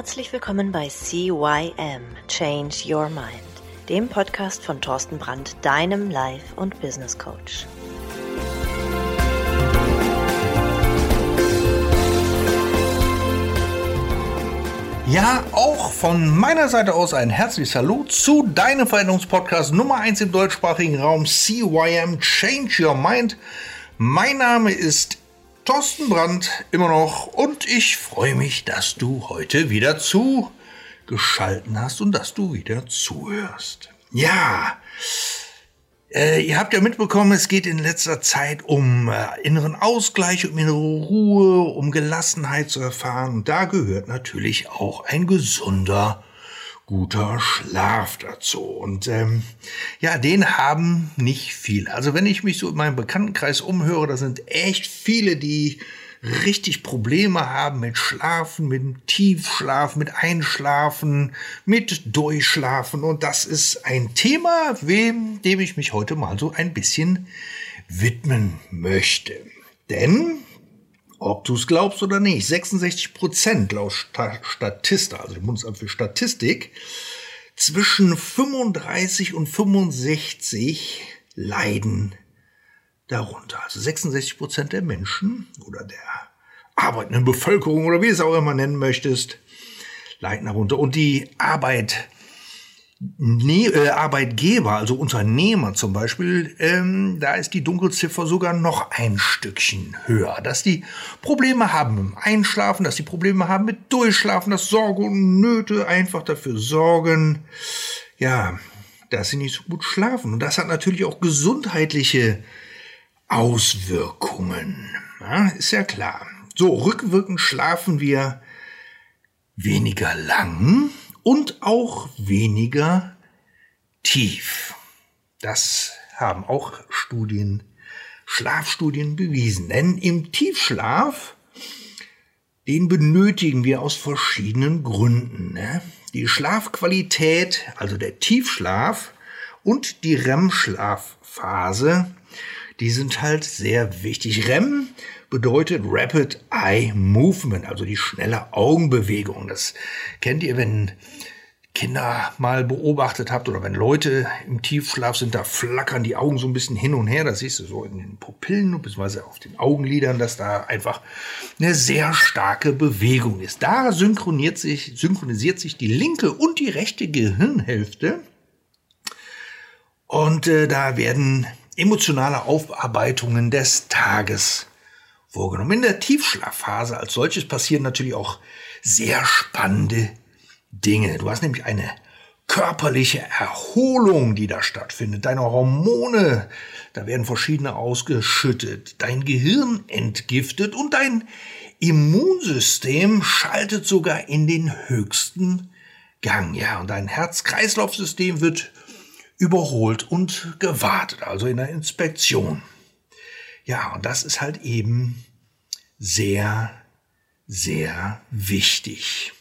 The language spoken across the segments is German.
Herzlich willkommen bei CYM Change Your Mind, dem Podcast von Thorsten Brandt, deinem Life- und Business Coach. Ja, auch von meiner Seite aus ein herzliches Hallo zu deinem Veränderungspodcast Nummer 1 im deutschsprachigen Raum CYM Change Your Mind. Mein Name ist Thorsten Brandt immer noch und ich freue mich, dass du heute wieder zugeschalten hast und dass du wieder zuhörst. Ja, äh, ihr habt ja mitbekommen, es geht in letzter Zeit um äh, inneren Ausgleich, um innere Ruhe, um Gelassenheit zu erfahren. Da gehört natürlich auch ein gesunder guter Schlaf dazu. Und ähm, ja, den haben nicht viele. Also wenn ich mich so in meinem Bekanntenkreis umhöre, da sind echt viele, die richtig Probleme haben mit Schlafen, mit Tiefschlafen, mit Einschlafen, mit Durchschlafen. Und das ist ein Thema, wem, dem ich mich heute mal so ein bisschen widmen möchte. Denn ob du es glaubst oder nicht, 66 Prozent laut Statista, also dem Bundesamt für Statistik, zwischen 35 und 65 leiden darunter. Also 66 Prozent der Menschen oder der arbeitenden Bevölkerung oder wie es auch immer nennen möchtest, leiden darunter. Und die Arbeit ne äh, Arbeitgeber, also Unternehmer zum Beispiel, ähm, da ist die Dunkelziffer sogar noch ein Stückchen höher. Dass die Probleme haben mit Einschlafen, dass die Probleme haben mit Durchschlafen, dass Sorge und Nöte einfach dafür sorgen, ja, dass sie nicht so gut schlafen. Und das hat natürlich auch gesundheitliche Auswirkungen. Ja, ist ja klar. So, rückwirkend schlafen wir weniger lang und auch weniger tief. Das haben auch Studien, Schlafstudien bewiesen. Denn im Tiefschlaf, den benötigen wir aus verschiedenen Gründen. Ne? Die Schlafqualität, also der Tiefschlaf und die REM-Schlafphase, die sind halt sehr wichtig. REM bedeutet Rapid Eye Movement, also die schnelle Augenbewegung. Das kennt ihr, wenn Kinder mal beobachtet habt oder wenn Leute im Tiefschlaf sind, da flackern die Augen so ein bisschen hin und her. Das siehst du so in den Pupillen bzw. auf den Augenlidern, dass da einfach eine sehr starke Bewegung ist. Da synchronisiert sich, synchronisiert sich die linke und die rechte Gehirnhälfte. Und äh, da werden emotionale Aufarbeitungen des Tages vorgenommen. In der Tiefschlafphase als solches passieren natürlich auch sehr spannende Dinge. Du hast nämlich eine körperliche Erholung, die da stattfindet. Deine Hormone, da werden verschiedene ausgeschüttet. Dein Gehirn entgiftet und dein Immunsystem schaltet sogar in den höchsten Gang. Ja, und dein Herz-Kreislauf-System wird überholt und gewartet, also in der Inspektion. Ja, und das ist halt eben sehr, sehr wichtig.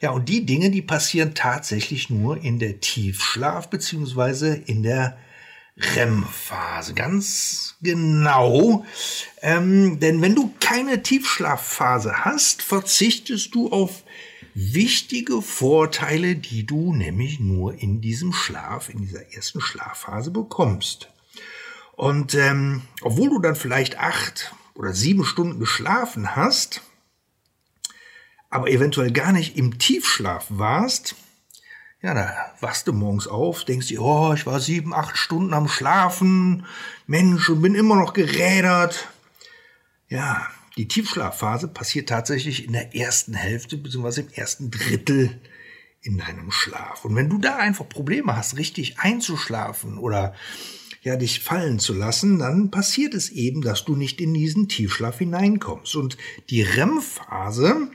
Ja, und die Dinge, die passieren tatsächlich nur in der Tiefschlaf beziehungsweise in der REM-Phase. Ganz genau. Ähm, denn wenn du keine Tiefschlafphase hast, verzichtest du auf wichtige Vorteile, die du nämlich nur in diesem Schlaf, in dieser ersten Schlafphase bekommst. Und ähm, obwohl du dann vielleicht acht oder sieben Stunden geschlafen hast, aber eventuell gar nicht im Tiefschlaf warst, ja, da wachst du morgens auf, denkst dir, oh, ich war sieben, acht Stunden am Schlafen, Mensch, und bin immer noch gerädert. Ja, die Tiefschlafphase passiert tatsächlich in der ersten Hälfte bzw. im ersten Drittel in deinem Schlaf. Und wenn du da einfach Probleme hast, richtig einzuschlafen oder ja, dich fallen zu lassen, dann passiert es eben, dass du nicht in diesen Tiefschlaf hineinkommst. Und die REM-Phase,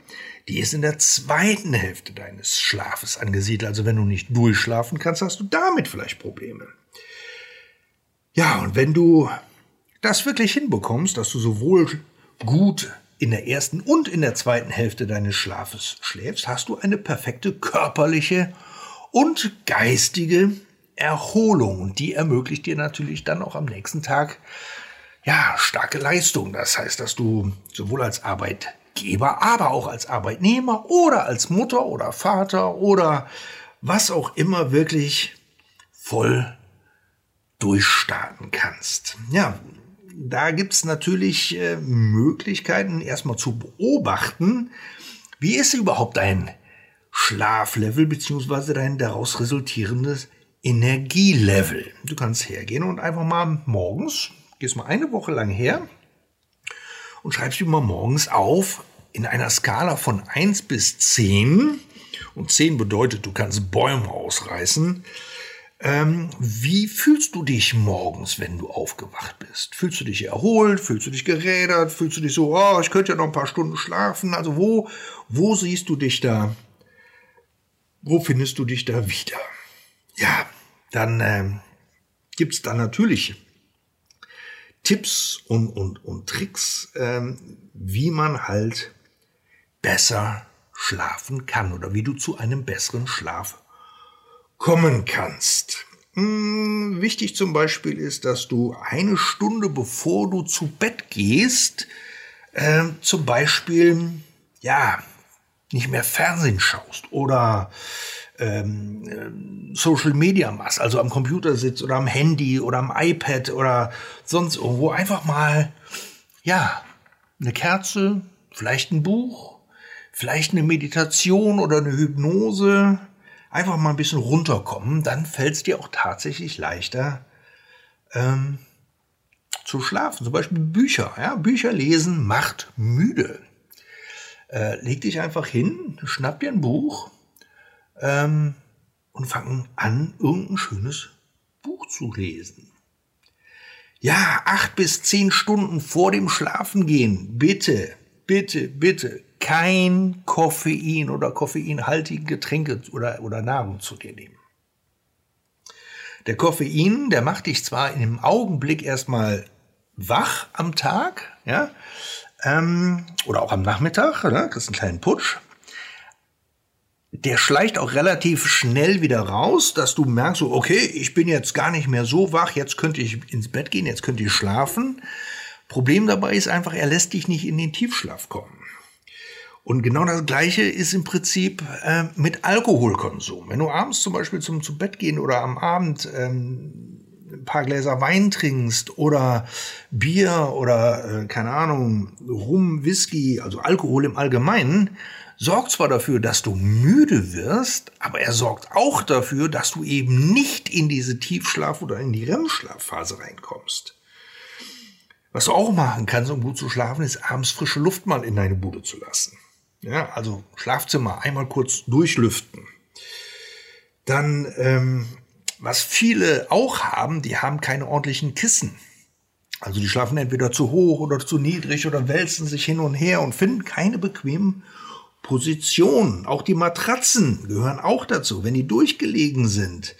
die ist in der zweiten Hälfte deines Schlafes angesiedelt. Also wenn du nicht durchschlafen kannst, hast du damit vielleicht Probleme. Ja, und wenn du das wirklich hinbekommst, dass du sowohl gut in der ersten und in der zweiten Hälfte deines Schlafes schläfst, hast du eine perfekte körperliche und geistige Erholung. Und die ermöglicht dir natürlich dann auch am nächsten Tag ja, starke Leistung. Das heißt, dass du sowohl als Arbeitgeber aber auch als Arbeitnehmer oder als Mutter oder Vater oder was auch immer wirklich voll durchstarten kannst. Ja, da gibt's natürlich äh, Möglichkeiten, erstmal zu beobachten, wie ist überhaupt dein Schlaflevel beziehungsweise dein daraus resultierendes Energielevel. Du kannst hergehen und einfach mal morgens, gehst mal eine Woche lang her und schreibst dir mal morgens auf in einer Skala von 1 bis 10. Und 10 bedeutet, du kannst Bäume ausreißen. Ähm, wie fühlst du dich morgens, wenn du aufgewacht bist? Fühlst du dich erholt? Fühlst du dich gerädert? Fühlst du dich so, oh, ich könnte ja noch ein paar Stunden schlafen? Also wo, wo siehst du dich da? Wo findest du dich da wieder? Ja, dann ähm, gibt da natürlich Tipps und, und, und Tricks, ähm, wie man halt besser schlafen kann oder wie du zu einem besseren Schlaf kommen kannst. Hm, wichtig zum Beispiel ist, dass du eine Stunde bevor du zu Bett gehst, äh, zum Beispiel, ja, nicht mehr Fernsehen schaust oder ähm, Social Media machst, also am Computer sitzt oder am Handy oder am iPad oder sonst irgendwo, einfach mal, ja, eine Kerze, vielleicht ein Buch, vielleicht eine Meditation oder eine Hypnose, einfach mal ein bisschen runterkommen, dann fällt es dir auch tatsächlich leichter ähm, zu schlafen. Zum Beispiel Bücher. Ja? Bücher lesen macht müde. Äh, leg dich einfach hin, schnapp dir ein Buch ähm, und fang an, irgendein schönes Buch zu lesen. Ja, acht bis zehn Stunden vor dem Schlafengehen, bitte, bitte, bitte kein Koffein oder koffeinhaltige Getränke oder, oder Nahrung zu dir nehmen. Der Koffein, der macht dich zwar in dem Augenblick erstmal wach am Tag, ja, ähm, oder auch am Nachmittag, ne, kriegst einen kleinen Putsch. Der schleicht auch relativ schnell wieder raus, dass du merkst, so, okay, ich bin jetzt gar nicht mehr so wach, jetzt könnte ich ins Bett gehen, jetzt könnte ich schlafen. Problem dabei ist einfach, er lässt dich nicht in den Tiefschlaf kommen. Und genau das Gleiche ist im Prinzip äh, mit Alkoholkonsum. Wenn du abends zum Beispiel zum zu Bett gehen oder am Abend ähm, ein paar Gläser Wein trinkst oder Bier oder äh, keine Ahnung Rum, Whisky, also Alkohol im Allgemeinen, sorgt zwar dafür, dass du müde wirst, aber er sorgt auch dafür, dass du eben nicht in diese Tiefschlaf- oder in die REM-Schlafphase reinkommst. Was du auch machen kannst, um gut zu schlafen, ist abends frische Luft mal in deine Bude zu lassen. Ja, also Schlafzimmer einmal kurz durchlüften. Dann, ähm, was viele auch haben, die haben keine ordentlichen Kissen. Also die schlafen entweder zu hoch oder zu niedrig oder wälzen sich hin und her und finden keine bequemen Positionen. Auch die Matratzen gehören auch dazu, wenn die durchgelegen sind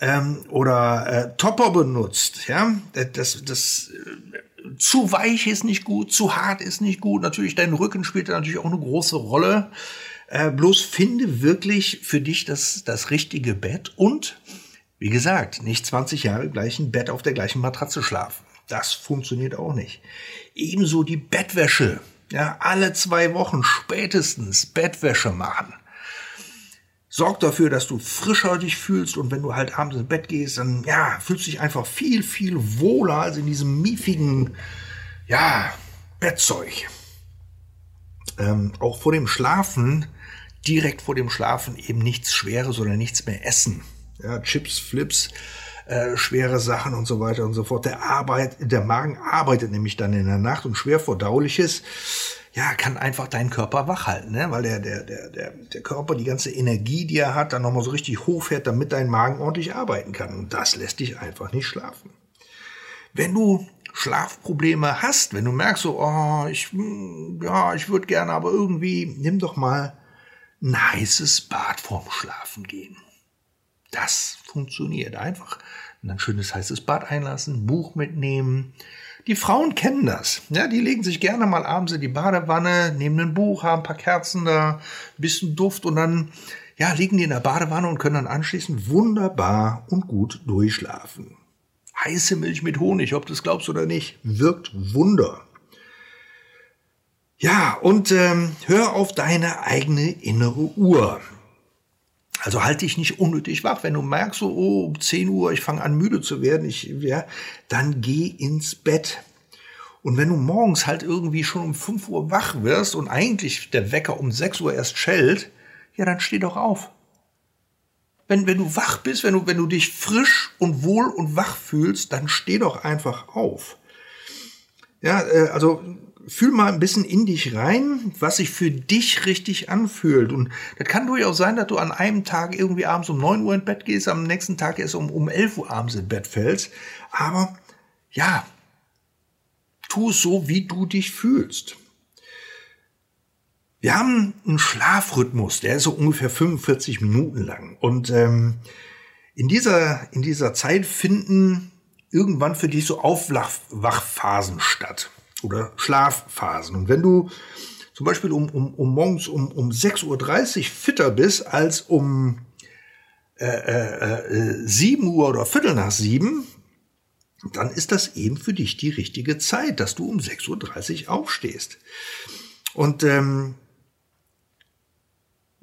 ähm, oder äh, Topper benutzt. Ja, das, das äh, zu weich ist nicht gut, zu hart ist nicht gut. Natürlich, dein Rücken spielt da natürlich auch eine große Rolle. Äh, bloß finde wirklich für dich das, das richtige Bett und, wie gesagt, nicht 20 Jahre gleich ein Bett auf der gleichen Matratze schlafen. Das funktioniert auch nicht. Ebenso die Bettwäsche. Ja, alle zwei Wochen spätestens Bettwäsche machen. Sorg dafür, dass du frischer dich fühlst und wenn du halt abends ins Bett gehst, dann ja, fühlst du dich einfach viel, viel wohler als in diesem miefigen, ja, Bettzeug. Ähm, auch vor dem Schlafen, direkt vor dem Schlafen eben nichts Schweres oder nichts mehr essen. Ja, Chips, Flips, äh, schwere Sachen und so weiter und so fort. Der, Arbeit, der Magen arbeitet nämlich dann in der Nacht und schwer verdauliches ja, kann einfach deinen Körper wach halten, ne? weil der, der, der, der, der Körper die ganze Energie, die er hat, dann nochmal so richtig hochfährt, damit dein Magen ordentlich arbeiten kann. Und das lässt dich einfach nicht schlafen. Wenn du Schlafprobleme hast, wenn du merkst so, oh, ich, hm, ja, ich würde gerne, aber irgendwie, nimm doch mal ein heißes Bad vorm Schlafen gehen. Das funktioniert. Einfach ein schönes heißes Bad einlassen, Buch mitnehmen, die Frauen kennen das. Ja, die legen sich gerne mal abends in die Badewanne, nehmen ein Buch, haben ein paar Kerzen da, ein bisschen Duft und dann ja, liegen die in der Badewanne und können dann anschließend wunderbar und gut durchschlafen. Heiße Milch mit Honig, ob du es glaubst oder nicht, wirkt Wunder. Ja, und ähm, hör auf deine eigene innere Uhr. Also halte dich nicht unnötig wach. Wenn du merkst, so, oh, um 10 Uhr, ich fange an müde zu werden, ich, ja, dann geh ins Bett. Und wenn du morgens halt irgendwie schon um 5 Uhr wach wirst und eigentlich der Wecker um 6 Uhr erst schellt, ja, dann steh doch auf. Wenn, wenn du wach bist, wenn du, wenn du dich frisch und wohl und wach fühlst, dann steh doch einfach auf. Ja, äh, also fühl mal ein bisschen in dich rein, was sich für dich richtig anfühlt. Und das kann durchaus sein, dass du an einem Tag irgendwie abends um 9 Uhr ins Bett gehst, am nächsten Tag erst um, um 11 Uhr abends ins Bett fällst. Aber ja, tu es so, wie du dich fühlst. Wir haben einen Schlafrhythmus, der ist so ungefähr 45 Minuten lang. Und ähm, in, dieser, in dieser Zeit finden irgendwann für dich so Aufwachphasen statt oder Schlafphasen. Und wenn du zum Beispiel um, um, um morgens um, um 6.30 Uhr fitter bist als um äh, äh, äh, 7 Uhr oder Viertel nach 7, dann ist das eben für dich die richtige Zeit, dass du um 6.30 Uhr aufstehst. Und ähm,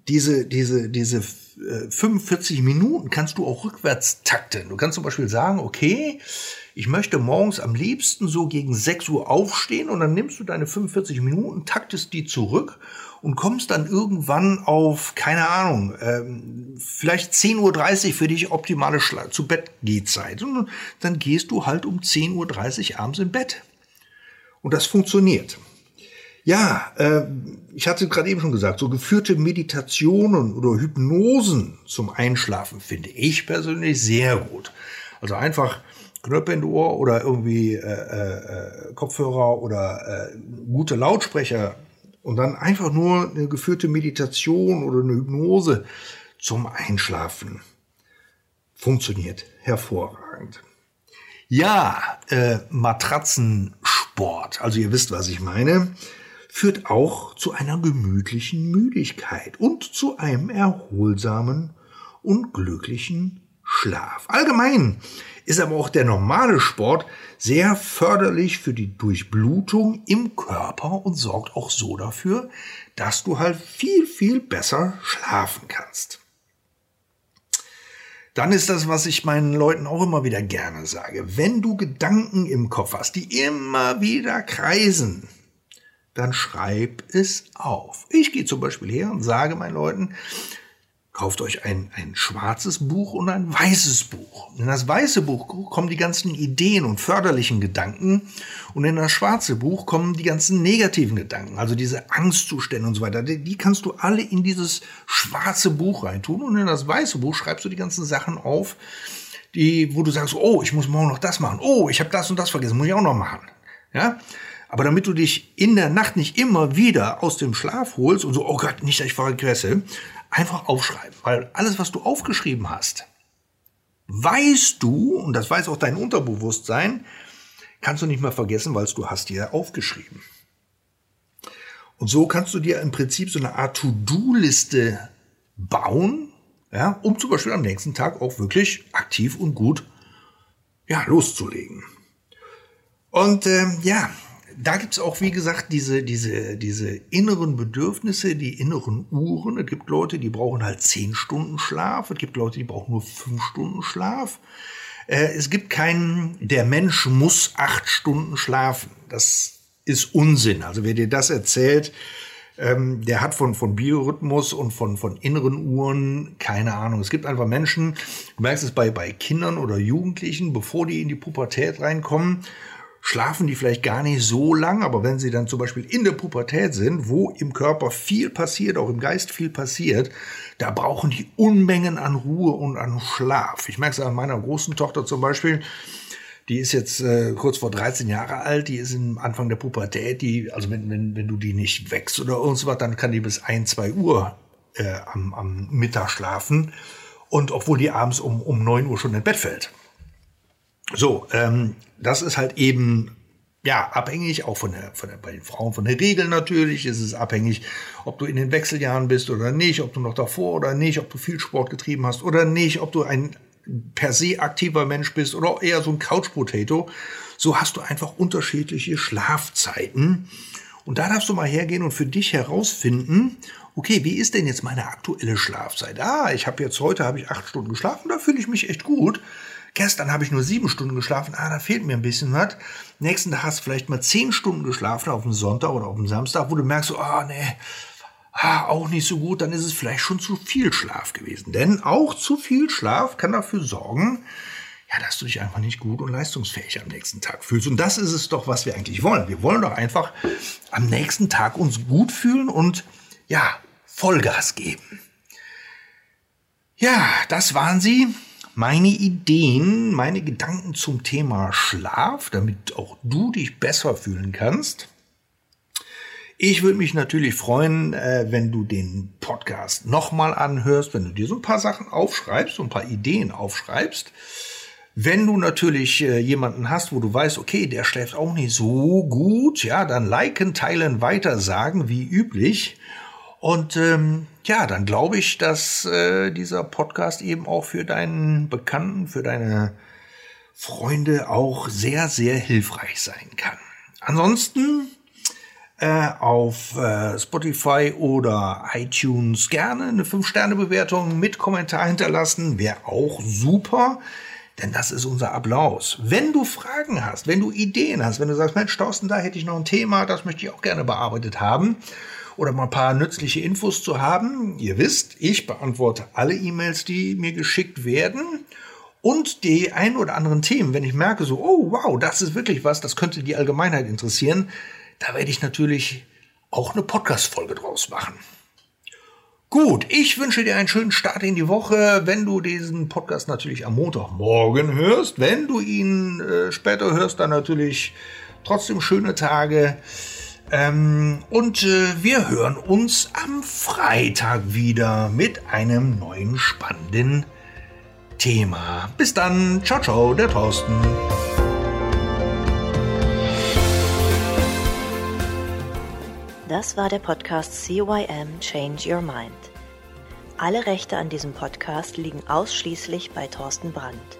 diese, diese, diese 45 äh, Minuten kannst du auch rückwärts takten. Du kannst zum Beispiel sagen, okay, ich möchte morgens am liebsten so gegen 6 Uhr aufstehen und dann nimmst du deine 45 Minuten, taktest die zurück und kommst dann irgendwann auf, keine Ahnung, ähm, vielleicht 10.30 Uhr für dich optimale Schla zu Bett Gehzeit. Und dann gehst du halt um 10.30 Uhr abends im Bett. Und das funktioniert. Ja, äh, ich hatte gerade eben schon gesagt, so geführte Meditationen oder Hypnosen zum Einschlafen finde ich persönlich sehr gut. Also einfach Knöpfe in Ohr oder irgendwie äh, äh, Kopfhörer oder äh, gute Lautsprecher und dann einfach nur eine geführte Meditation oder eine Hypnose zum Einschlafen. Funktioniert hervorragend. Ja, äh, Matratzensport, also ihr wisst, was ich meine führt auch zu einer gemütlichen Müdigkeit und zu einem erholsamen und glücklichen Schlaf. Allgemein ist aber auch der normale Sport sehr förderlich für die Durchblutung im Körper und sorgt auch so dafür, dass du halt viel, viel besser schlafen kannst. Dann ist das, was ich meinen Leuten auch immer wieder gerne sage. Wenn du Gedanken im Kopf hast, die immer wieder kreisen, dann schreib es auf. Ich gehe zum Beispiel her und sage meinen Leuten, kauft euch ein, ein schwarzes Buch und ein weißes Buch. In das weiße Buch kommen die ganzen Ideen und förderlichen Gedanken und in das schwarze Buch kommen die ganzen negativen Gedanken, also diese Angstzustände und so weiter. Die, die kannst du alle in dieses schwarze Buch reintun und in das weiße Buch schreibst du die ganzen Sachen auf, die, wo du sagst, oh, ich muss morgen noch das machen, oh, ich habe das und das vergessen, muss ich auch noch machen. Ja, aber damit du dich in der Nacht nicht immer wieder aus dem Schlaf holst und so, oh Gott, nicht, dass ich vergesse, einfach aufschreiben. Weil alles, was du aufgeschrieben hast, weißt du, und das weiß auch dein Unterbewusstsein, kannst du nicht mehr vergessen, weil du hast dir aufgeschrieben. Und so kannst du dir im Prinzip so eine Art To-Do-Liste bauen, ja, um zum Beispiel am nächsten Tag auch wirklich aktiv und gut ja, loszulegen. Und ähm, ja, da gibt's auch, wie gesagt, diese, diese, diese inneren Bedürfnisse, die inneren Uhren. Es gibt Leute, die brauchen halt zehn Stunden Schlaf. Es gibt Leute, die brauchen nur fünf Stunden Schlaf. Äh, es gibt keinen, der Mensch muss acht Stunden schlafen. Das ist Unsinn. Also wer dir das erzählt, ähm, der hat von, von Biorhythmus und von, von inneren Uhren keine Ahnung. Es gibt einfach Menschen, du merkst es bei, bei Kindern oder Jugendlichen, bevor die in die Pubertät reinkommen schlafen die vielleicht gar nicht so lang, aber wenn sie dann zum Beispiel in der Pubertät sind, wo im Körper viel passiert, auch im Geist viel passiert, da brauchen die Unmengen an Ruhe und an Schlaf. Ich merke es an meiner großen Tochter zum Beispiel, die ist jetzt äh, kurz vor 13 Jahre alt, die ist im Anfang der Pubertät, die, also wenn, wenn, wenn du die nicht wächst oder irgendwas, dann kann die bis 1, 2 Uhr äh, am, am Mittag schlafen. Und obwohl die abends um, um 9 Uhr schon ins Bett fällt. So, ähm, das ist halt eben ja, abhängig, auch von der, von der, bei den Frauen von der Regel natürlich, ist es abhängig, ob du in den Wechseljahren bist oder nicht, ob du noch davor oder nicht, ob du viel Sport getrieben hast oder nicht, ob du ein per se aktiver Mensch bist oder eher so ein Couch Potato. So hast du einfach unterschiedliche Schlafzeiten. Und da darfst du mal hergehen und für dich herausfinden, okay, wie ist denn jetzt meine aktuelle Schlafzeit? Ah, ich habe jetzt heute habe ich acht Stunden geschlafen, da fühle ich mich echt gut. Gestern habe ich nur sieben Stunden geschlafen, ah, da fehlt mir ein bisschen was. Nächsten Tag hast du vielleicht mal zehn Stunden geschlafen auf dem Sonntag oder auf dem Samstag, wo du merkst, ah, oh, nee, ah, auch nicht so gut, dann ist es vielleicht schon zu viel Schlaf gewesen. Denn auch zu viel Schlaf kann dafür sorgen, ja, dass du dich einfach nicht gut und leistungsfähig am nächsten Tag fühlst. Und das ist es doch, was wir eigentlich wollen. Wir wollen doch einfach am nächsten Tag uns gut fühlen und ja, Vollgas geben. Ja, das waren sie. Meine Ideen, meine Gedanken zum Thema Schlaf, damit auch du dich besser fühlen kannst. Ich würde mich natürlich freuen, äh, wenn du den Podcast nochmal anhörst, wenn du dir so ein paar Sachen aufschreibst, so ein paar Ideen aufschreibst. Wenn du natürlich äh, jemanden hast, wo du weißt, okay, der schläft auch nicht so gut, ja, dann liken, teilen, weiter sagen, wie üblich. Und ähm, ja, dann glaube ich, dass äh, dieser Podcast eben auch für deinen Bekannten, für deine Freunde auch sehr, sehr hilfreich sein kann. Ansonsten äh, auf äh, Spotify oder iTunes gerne eine 5-Sterne-Bewertung mit Kommentar hinterlassen. Wäre auch super. Denn das ist unser Applaus. Wenn du Fragen hast, wenn du Ideen hast, wenn du sagst, Mensch, Thorsten, da hätte ich noch ein Thema, das möchte ich auch gerne bearbeitet haben, oder mal ein paar nützliche Infos zu haben. Ihr wisst, ich beantworte alle E-Mails, die mir geschickt werden. Und die ein oder anderen Themen, wenn ich merke, so, oh wow, das ist wirklich was, das könnte die Allgemeinheit interessieren, da werde ich natürlich auch eine Podcast-Folge draus machen. Gut, ich wünsche dir einen schönen Start in die Woche. Wenn du diesen Podcast natürlich am Montagmorgen hörst, wenn du ihn äh, später hörst, dann natürlich trotzdem schöne Tage. Ähm, und äh, wir hören uns am Freitag wieder mit einem neuen spannenden Thema. Bis dann. Ciao, ciao, der Thorsten. Das war der Podcast CYM Change Your Mind. Alle Rechte an diesem Podcast liegen ausschließlich bei Thorsten Brandt.